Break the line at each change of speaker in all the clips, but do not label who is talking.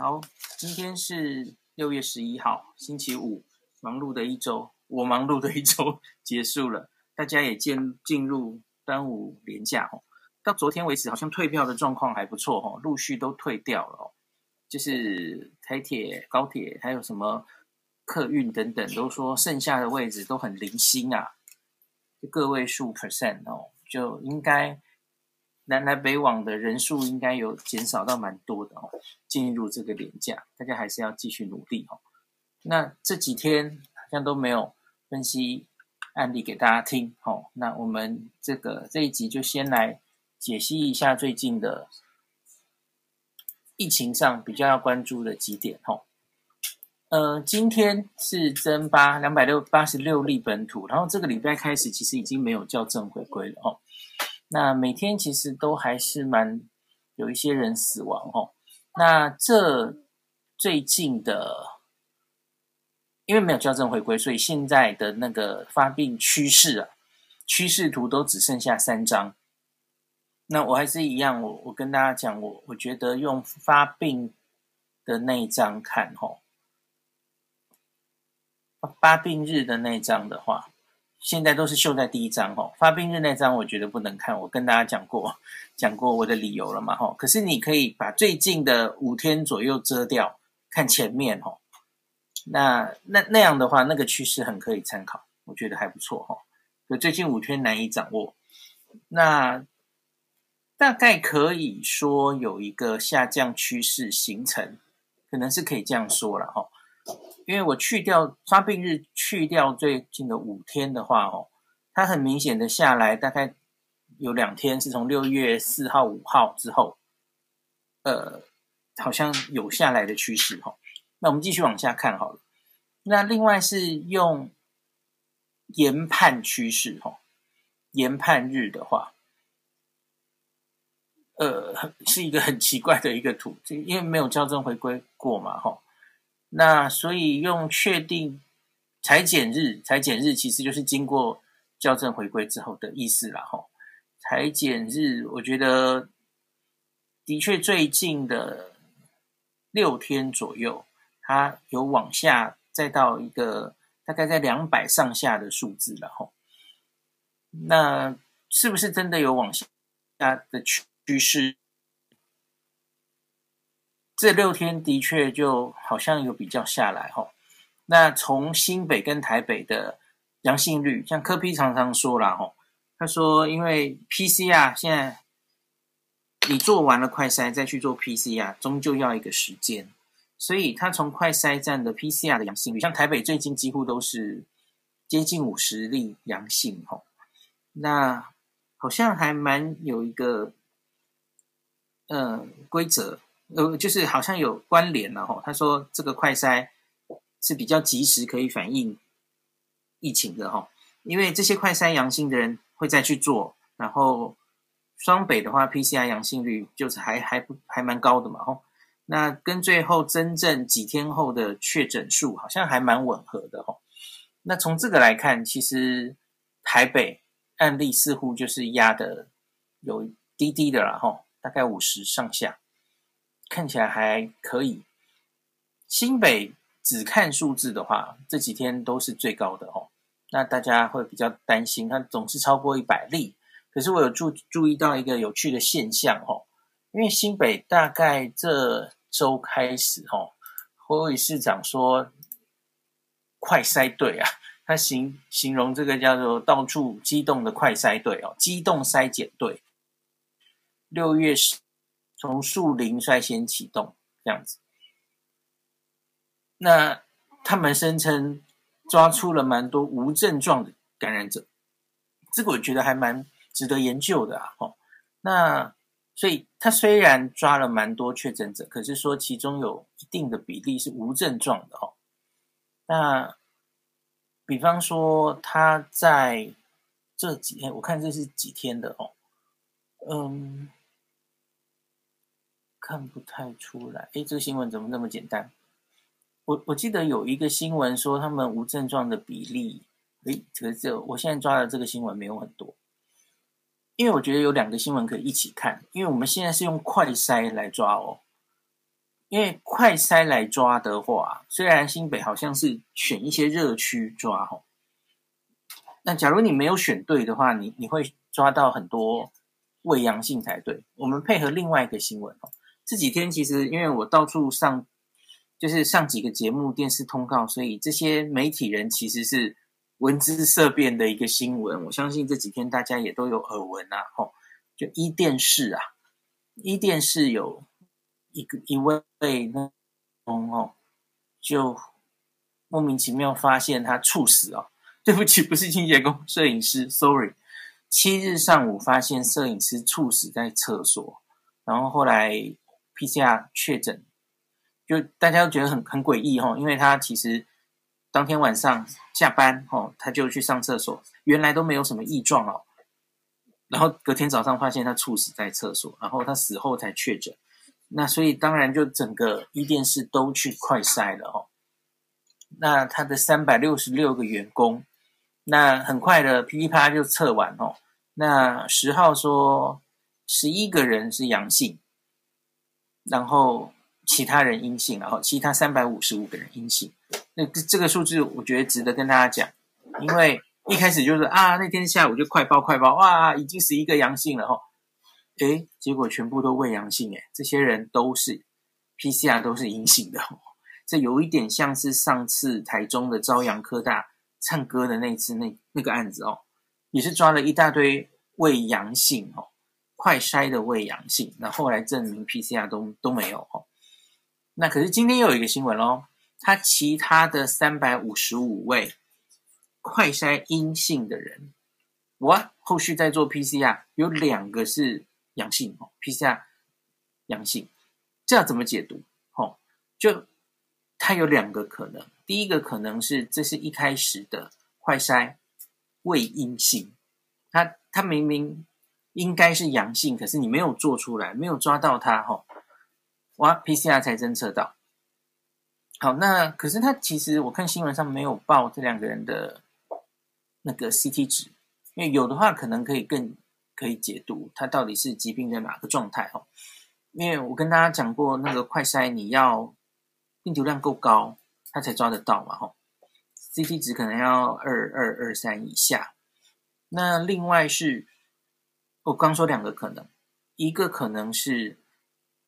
好，今天是六月十一号，星期五，忙碌的一周，我忙碌的一周结束了，大家也进进入端午连假哦。到昨天为止，好像退票的状况还不错哦，陆续都退掉了哦。就是台铁、高铁，还有什么客运等等，都说剩下的位置都很零星啊，就个位数 percent 哦，就应该。南来北往的人数应该有减少到蛮多的哦，进入这个连假，大家还是要继续努力哦。那这几天好像都没有分析案例给大家听哦。那我们这个这一集就先来解析一下最近的疫情上比较要关注的几点哦。呃，今天是增八两百六八十六例本土，然后这个礼拜开始其实已经没有校正回归了哦。那每天其实都还是蛮有一些人死亡哦。那这最近的，因为没有校正回归，所以现在的那个发病趋势啊，趋势图都只剩下三张。那我还是一样，我我跟大家讲，我我觉得用发病的那一张看吼，发病日的那一张的话。现在都是秀在第一张哦，发病日那张我觉得不能看，我跟大家讲过，讲过我的理由了嘛吼。可是你可以把最近的五天左右遮掉，看前面吼。那那那样的话，那个趋势很可以参考，我觉得还不错吼。可最近五天难以掌握，那大概可以说有一个下降趋势形成，可能是可以这样说了吼。因为我去掉发病日，去掉最近的五天的话，哦，它很明显的下来，大概有两天是从六月四号、五号之后，呃，好像有下来的趋势，哈。那我们继续往下看好了。那另外是用研判趋势，哈，研判日的话，呃，是一个很奇怪的一个图，因为没有校正回归过嘛，哈。那所以用确定裁剪日，裁剪日其实就是经过校正回归之后的意思啦。吼，裁剪日，我觉得的确最近的六天左右，它有往下再到一个大概在两百上下的数字了。吼，那是不是真的有往下的趋势？这六天的确就好像有比较下来哈，那从新北跟台北的阳性率，像柯 P 常常说啦哈，他说因为 PCR 现在你做完了快筛再去做 PCR，终究要一个时间，所以他从快筛站的 PCR 的阳性率，像台北最近几乎都是接近五十例阳性哈，那好像还蛮有一个呃规则。呃，就是好像有关联了哈。他说这个快筛是比较及时可以反映疫情的哈，因为这些快筛阳性的人会再去做，然后双北的话 PCR 阳性率就是还还不还蛮高的嘛哈。那跟最后真正几天后的确诊数好像还蛮吻合的哈。那从这个来看，其实台北案例似乎就是压的有低低的了哈，大概五十上下。看起来还可以。新北只看数字的话，这几天都是最高的哦。那大家会比较担心，它总是超过一百例。可是我有注注意到一个有趣的现象哦，因为新北大概这周开始哦，侯市长说快筛队啊，他形形容这个叫做到处机动的快筛队哦，机动筛检队。六月十。从树林率先启动这样子，那他们声称抓出了蛮多无症状的感染者，这个我觉得还蛮值得研究的啊。哦，那所以他虽然抓了蛮多确诊者，可是说其中有一定的比例是无症状的哦。那比方说他在这几天，我看这是几天的哦，嗯。看不太出来，诶，这个新闻怎么那么简单？我我记得有一个新闻说他们无症状的比例，诶，这个这我现在抓的这个新闻没有很多，因为我觉得有两个新闻可以一起看，因为我们现在是用快筛来抓哦，因为快筛来抓的话，虽然新北好像是选一些热区抓吼，那假如你没有选对的话，你你会抓到很多伪阳性才对。我们配合另外一个新闻哦，这几天其实因为我到处上，就是上几个节目、电视通告，所以这些媒体人其实是闻之色变的一个新闻。我相信这几天大家也都有耳闻啊，吼，就伊电视啊。伊电视有一个一位那哦，就莫名其妙发现他猝死哦。对不起，不是清洁工，摄影师，sorry。七日上午发现摄影师猝死在厕所，然后后来 PCR 确诊，就大家都觉得很很诡异哈，因为他其实当天晚上下班哦，他就去上厕所，原来都没有什么异状哦。然后隔天早上发现他猝死在厕所，然后他死后才确诊。那所以当然就整个伊甸市都去快筛了哦。那他的三百六十六个员工，那很快的噼里啪啦就测完哦。那十号说十一个人是阳性，然后其他人阴性，然后其他三百五十五个人阴性。那这个数字我觉得值得跟大家讲，因为。一开始就是啊，那天下午就快报快报，哇，已经十一个阳性了哦，诶，结果全部都未阳性诶，这些人都是 PCR 都是阴性的，这有一点像是上次台中的朝阳科大唱歌的那次那那个案子哦，也是抓了一大堆未阳性哦，快筛的胃阳性，那后来证明 PCR 都都没有哦，那可是今天又有一个新闻喽，他其他的三百五十五位。快筛阴性的人，我后续再做 PCR，有两个是阳性哦，PCR 阳性，这要怎么解读？哦，就它有两个可能，第一个可能是这是一开始的快筛胃阴性，他他明明应该是阳性，可是你没有做出来，没有抓到它，哈，哇，PCR 才侦测到。好，那可是他其实我看新闻上没有报这两个人的。那个 CT 值，因为有的话可能可以更可以解读他到底是疾病在哪个状态哦。因为我跟大家讲过，那个快筛你要病毒量够高，他才抓得到嘛吼。CT 值可能要二二二三以下。那另外是，我刚说两个可能，一个可能是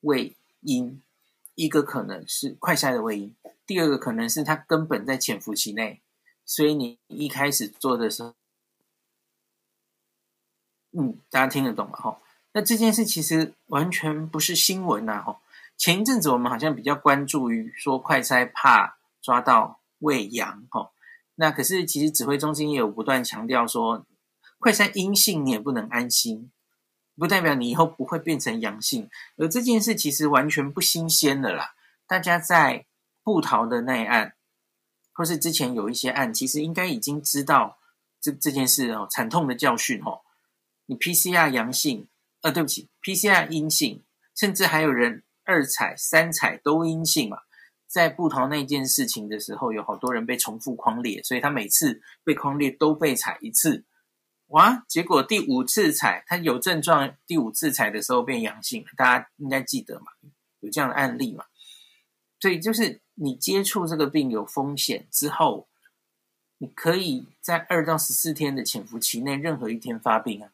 胃阴，一个可能是快筛的胃阴，第二个可能是它根本在潜伏期内。所以你一开始做的时候，嗯，大家听得懂吗？哈，那这件事其实完全不是新闻呐，哈。前一阵子我们好像比较关注于说快筛怕抓到胃阳，哈。那可是其实指挥中心也有不断强调说，快筛阴性你也不能安心，不代表你以后不会变成阳性。而这件事其实完全不新鲜的啦，大家在布桃的那一案。或是之前有一些案，其实应该已经知道这这件事哦，惨痛的教训哦。你 PCR 阳性，呃，对不起，PCR 阴性，甚至还有人二采、三采都阴性嘛。在布桃那件事情的时候，有好多人被重复匡列，所以他每次被匡列都被采一次，哇！结果第五次采，他有症状，第五次采的时候变阳性，大家应该记得嘛？有这样的案例嘛？所以就是。你接触这个病有风险之后，你可以在二到十四天的潜伏期内任何一天发病啊，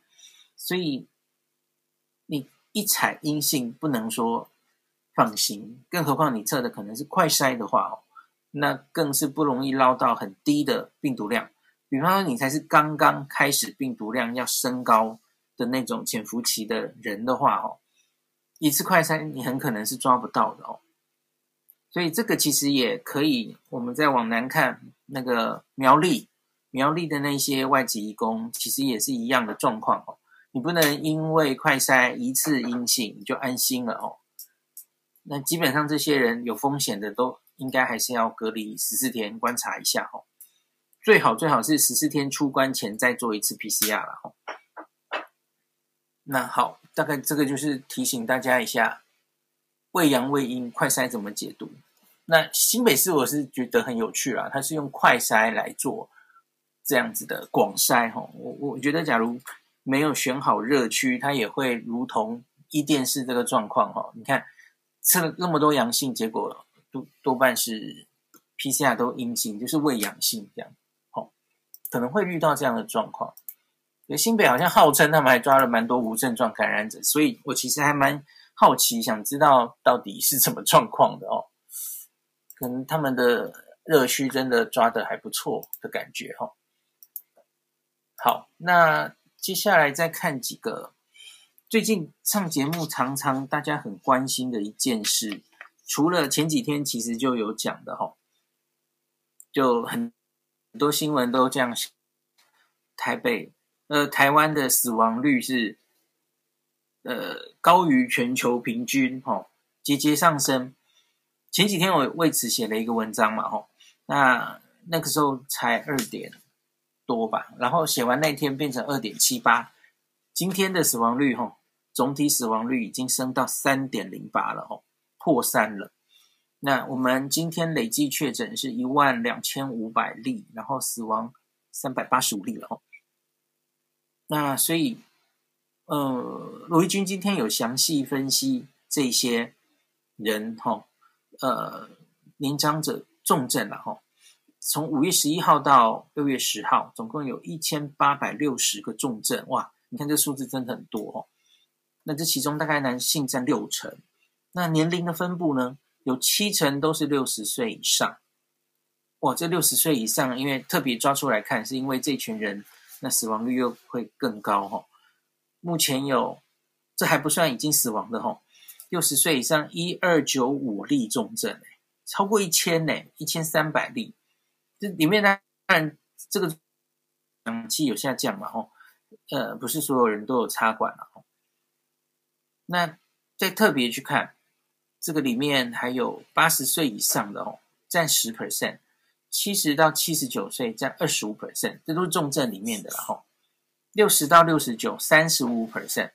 所以你一采阴性不能说放心，更何况你测的可能是快筛的话哦，那更是不容易捞到很低的病毒量。比方说你才是刚刚开始病毒量要升高的那种潜伏期的人的话哦，一次快筛你很可能是抓不到的哦。所以这个其实也可以，我们再往南看，那个苗栗，苗栗的那些外籍移工，其实也是一样的状况哦。你不能因为快筛一次阴性你就安心了哦。那基本上这些人有风险的，都应该还是要隔离十四天观察一下哦。最好最好是十四天出关前再做一次 PCR 了。那好，大概这个就是提醒大家一下，伪阳胃阴快筛怎么解读？那新北市我是觉得很有趣啦，它是用快筛来做这样子的广筛哈。我我觉得假如没有选好热区，它也会如同伊甸市这个状况哈。你看测了那么多阳性，结果多多半是 PCR 都阴性，就是伪阳性这样。可能会遇到这样的状况。新北好像号称他们还抓了蛮多无症状感染者，所以我其实还蛮好奇，想知道到底是什么状况的哦。可能他们的热区真的抓得还不错的感觉哈、好，那接下来再看几个最近上节目常常大家很关心的一件事，除了前几天其实就有讲的哈、哦，就很很多新闻都这样写，台北呃台湾的死亡率是呃高于全球平均哈、哦，节节上升。前几天我为此写了一个文章嘛，吼，那那个时候才二点多吧，然后写完那天变成二点七八，今天的死亡率，吼，总体死亡率已经升到三点零八了，吼，破三了。那我们今天累计确诊是一万两千五百例，然后死亡三百八十五例了，哦。那所以，呃，罗一军今天有详细分析这些人，吼。呃，年长者重症了哈，从五月十一号到六月十号，总共有一千八百六十个重症，哇！你看这数字真的很多哦。那这其中大概男性占六成，那年龄的分布呢，有七成都是六十岁以上。哇，这六十岁以上，因为特别抓出来看，是因为这群人那死亡率又会更高哈。目前有，这还不算已经死亡的哈。六十岁以上一二九五例重症，超过一千呢，一千三百例。这里面当然这个氧气有下降嘛，哦，呃，不是所有人都有插管了，吼。那再特别去看这个里面还有八十岁以上的哦，占十 percent，七十到七十九岁占二十五 percent，这都是重症里面的了，吼。六十到六十九三十五 percent。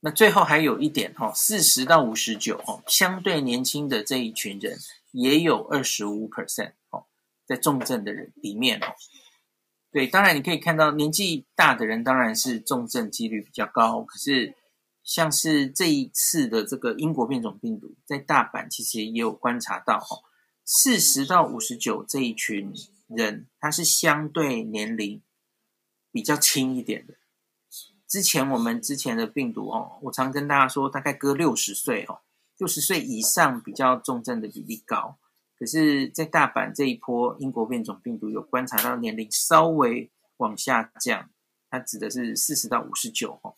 那最后还有一点哈，四十到五十九哦，相对年轻的这一群人也有二十五 percent 哦，在重症的人里面哦，对，当然你可以看到年纪大的人当然是重症几率比较高，可是像是这一次的这个英国变种病毒，在大阪其实也有观察到哦，四十到五十九这一群人，他是相对年龄比较轻一点的。之前我们之前的病毒哦，我常跟大家说，大概隔六十岁哦，六十岁以上比较重症的比例高。可是，在大阪这一波英国变种病毒有观察到年龄稍微往下降，它指的是四十到五十九哦。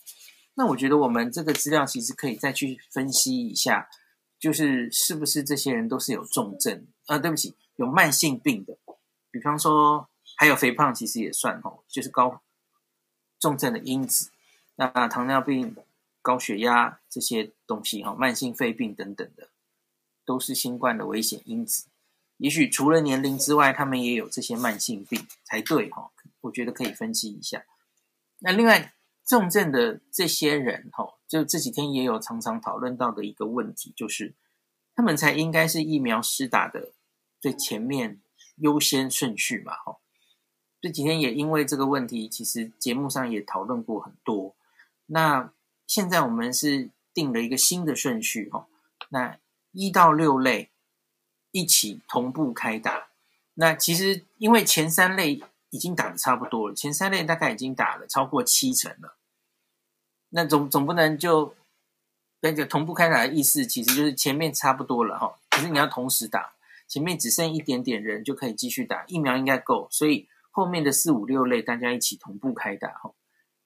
那我觉得我们这个资料其实可以再去分析一下，就是是不是这些人都是有重症啊？对不起，有慢性病的，比方说还有肥胖，其实也算哦，就是高重症的因子。那糖尿病、高血压这些东西，哈，慢性肺病等等的，都是新冠的危险因子。也许除了年龄之外，他们也有这些慢性病才对，哈。我觉得可以分析一下。那另外重症的这些人，哈，就这几天也有常常讨论到的一个问题，就是他们才应该是疫苗施打的最前面优先顺序嘛，哈。这几天也因为这个问题，其实节目上也讨论过很多。那现在我们是定了一个新的顺序哈，那一到六类一起同步开打。那其实因为前三类已经打得差不多了，前三类大概已经打了超过七成了。那总总不能就那个同步开打的意思，其实就是前面差不多了哈，可是你要同时打，前面只剩一点点人就可以继续打，疫苗应该够，所以后面的四五六类大家一起同步开打哈。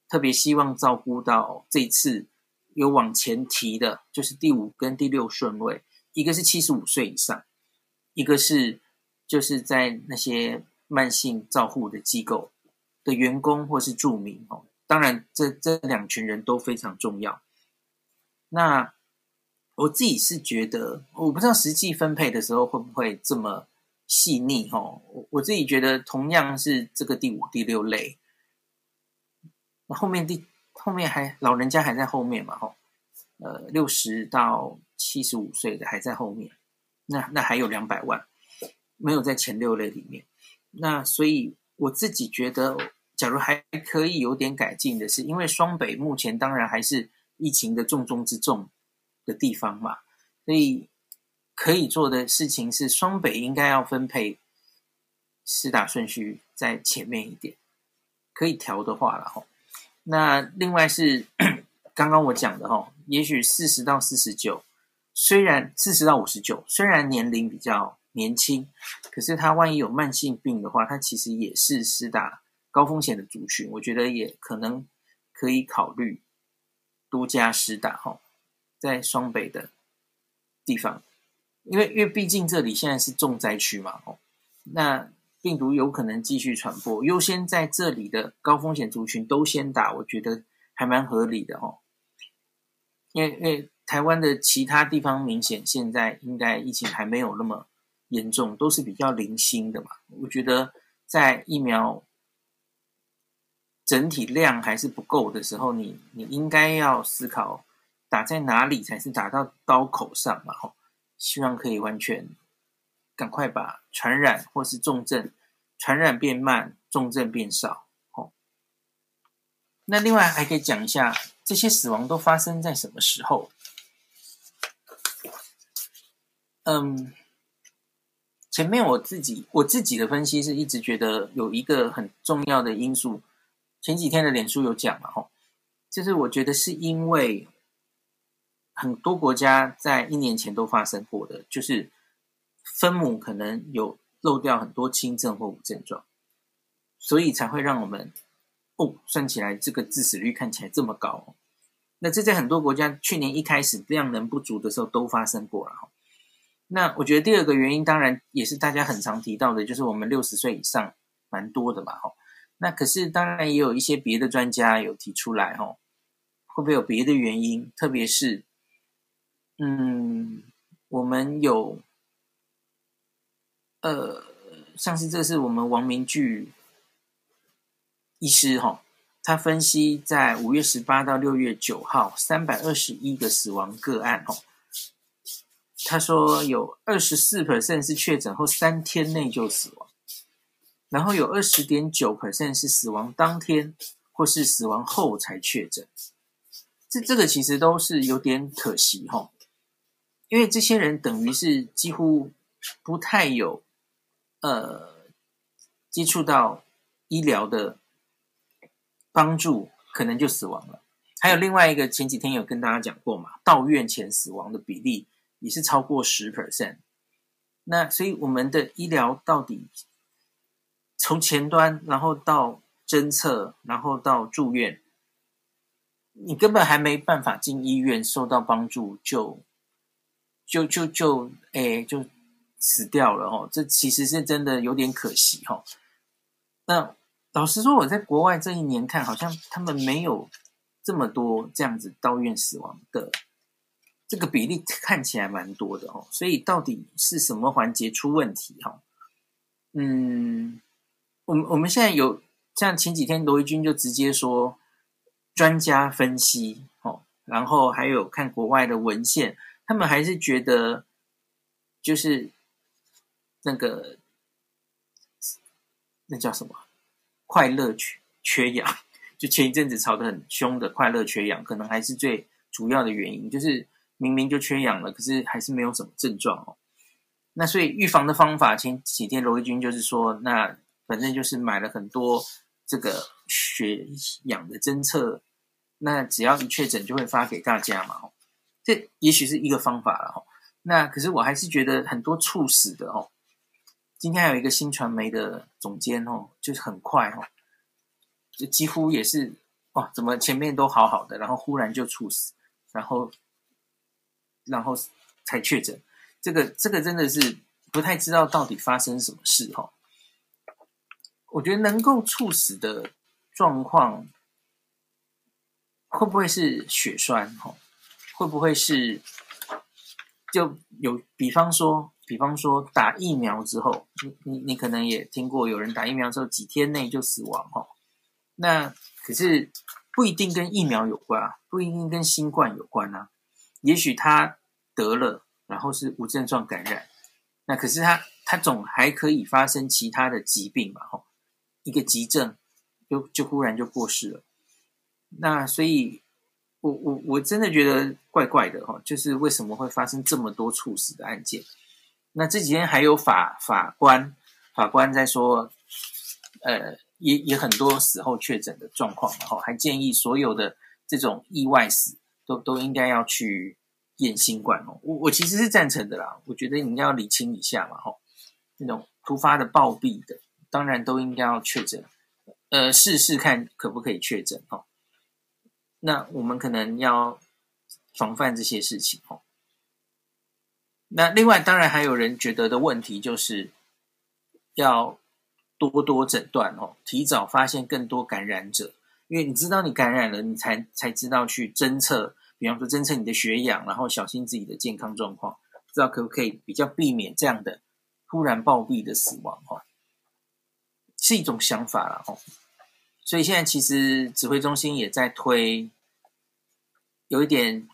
特别希望照顾到这次有往前提的，就是第五跟第六顺位，一个是七十五岁以上，一个是就是在那些慢性照护的机构的员工或是住民哦。当然这，这两群人都非常重要。那我自己是觉得，我不知道实际分配的时候会不会这么细腻哦。我我自己觉得，同样是这个第五、第六类。那后面第后面还老人家还在后面嘛？吼，呃，六十到七十五岁的还在后面，那那还有两百万没有在前六类里面。那所以我自己觉得，假如还可以有点改进的是，因为双北目前当然还是疫情的重中之重的地方嘛，所以可以做的事情是双北应该要分配施打顺序在前面一点，可以调的话了哈。那另外是刚刚我讲的哈，也许四十到四十九，虽然四十到五十九，虽然年龄比较年轻，可是他万一有慢性病的话，他其实也是施打高风险的族群，我觉得也可能可以考虑多加施打哈，在双北的地方，因为因为毕竟这里现在是重灾区嘛，哦，那病毒有可能继续传播，优先在这里的高风险族群都先打，我觉得还蛮合理的哦，因为因为台湾的其他地方明显现在应该疫情还没有那么严重，都是比较零星的嘛，我觉得在疫苗。整体量还是不够的时候，你你应该要思考打在哪里才是打到刀口上嘛？吼，希望可以完全赶快把传染或是重症传染变慢，重症变少。吼，那另外还可以讲一下，这些死亡都发生在什么时候？嗯，前面我自己我自己的分析是一直觉得有一个很重要的因素。前几天的脸书有讲嘛，吼，就是我觉得是因为很多国家在一年前都发生过的，就是分母可能有漏掉很多轻症或无症状，所以才会让我们哦算起来这个致死率看起来这么高。那这在很多国家去年一开始量能不足的时候都发生过了哈。那我觉得第二个原因当然也是大家很常提到的，就是我们六十岁以上蛮多的嘛，哈。那可是当然也有一些别的专家有提出来哦，会不会有别的原因？特别是，嗯，我们有，呃，像是这是我们王明聚医师哈，他分析在五月十八到六月九号三百二十一个死亡个案哦，他说有二十四 percent 是确诊后三天内就死亡。然后有二十点九 percent 是死亡当天或是死亡后才确诊，这这个其实都是有点可惜哈，因为这些人等于是几乎不太有呃接触到医疗的帮助，可能就死亡了。还有另外一个前几天有跟大家讲过嘛，到院前死亡的比例也是超过十 percent。那所以我们的医疗到底？从前端，然后到侦测，然后到住院，你根本还没办法进医院受到帮助，就就就就哎，就死掉了哦。这其实是真的有点可惜哈。那老实说，我在国外这一年看，好像他们没有这么多这样子到院死亡的这个比例，看起来蛮多的哦。所以到底是什么环节出问题哈？嗯。我们我们现在有像前几天罗一军就直接说，专家分析哦，然后还有看国外的文献，他们还是觉得就是那个那叫什么快乐缺缺氧，就前一阵子吵得很凶的快乐缺氧，可能还是最主要的原因，就是明明就缺氧了，可是还是没有什么症状哦。那所以预防的方法，前几天罗一军就是说那。反正就是买了很多这个血氧的侦测，那只要一确诊就会发给大家嘛，这也许是一个方法了哈。那可是我还是觉得很多猝死的哦。今天还有一个新传媒的总监哦，就是很快哦，就几乎也是哇，怎么前面都好好的，然后忽然就猝死，然后然后才确诊，这个这个真的是不太知道到底发生什么事哈。我觉得能够猝死的状况，会不会是血栓？哈，会不会是就有？比方说，比方说打疫苗之后，你你你可能也听过有人打疫苗之后几天内就死亡，哈。那可是不一定跟疫苗有关啊，不一定跟新冠有关啊。也许他得了，然后是无症状感染，那可是他他总还可以发生其他的疾病嘛，哈。一个急症，就就忽然就过世了。那所以，我我我真的觉得怪怪的哈，就是为什么会发生这么多猝死的案件？那这几天还有法法官法官在说，呃，也也很多死后确诊的状况，然后还建议所有的这种意外死都都应该要去验新冠哦。我我其实是赞成的啦，我觉得你要理清一下嘛，哈，那种突发的暴毙的，当然都应该要确诊，呃，试试看可不可以确诊哈。那我们可能要防范这些事情哦。那另外，当然还有人觉得的问题就是，要多多诊断哦，提早发现更多感染者，因为你知道你感染了，你才才知道去侦测，比方说侦测你的血氧，然后小心自己的健康状况，不知道可不可以比较避免这样的突然暴毙的死亡哈，是一种想法了哈。所以现在其实指挥中心也在推，有一点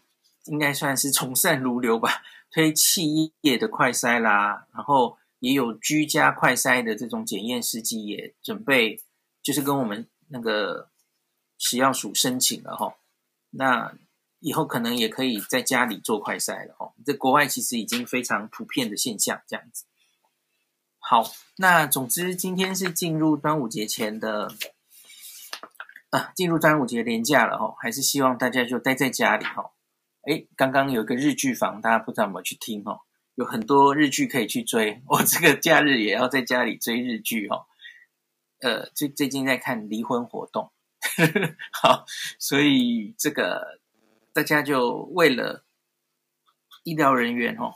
应该算是从善如流吧。推企业的快筛啦，然后也有居家快筛的这种检验试剂也准备，就是跟我们那个食药署申请了哈。那以后可能也可以在家里做快筛了哈。这国外其实已经非常普遍的现象，这样子。好，那总之今天是进入端午节前的啊，进入端午节连假了哈，还是希望大家就待在家里哈。哎，刚刚有个日剧房，大家不知道怎么去听哦？有很多日剧可以去追。我这个假日也要在家里追日剧哦。呃，最最近在看《离婚活动》，好，所以这个大家就为了医疗人员哦，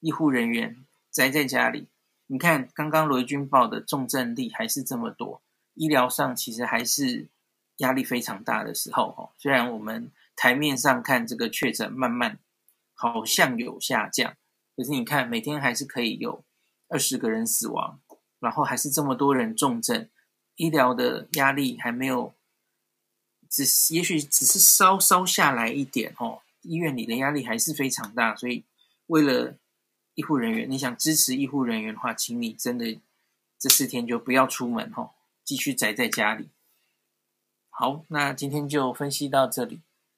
医护人员宅在家里。你看，刚刚罗军报的重症率还是这么多，医疗上其实还是压力非常大的时候哦。虽然我们。台面上看这个确诊慢慢好像有下降，可是你看每天还是可以有二十个人死亡，然后还是这么多人重症，医疗的压力还没有，只也许只是稍稍下来一点哦，医院里的压力还是非常大，所以为了医护人员，你想支持医护人员的话，请你真的这四天就不要出门哦，继续宅在家里。好，那今天就分析到这里。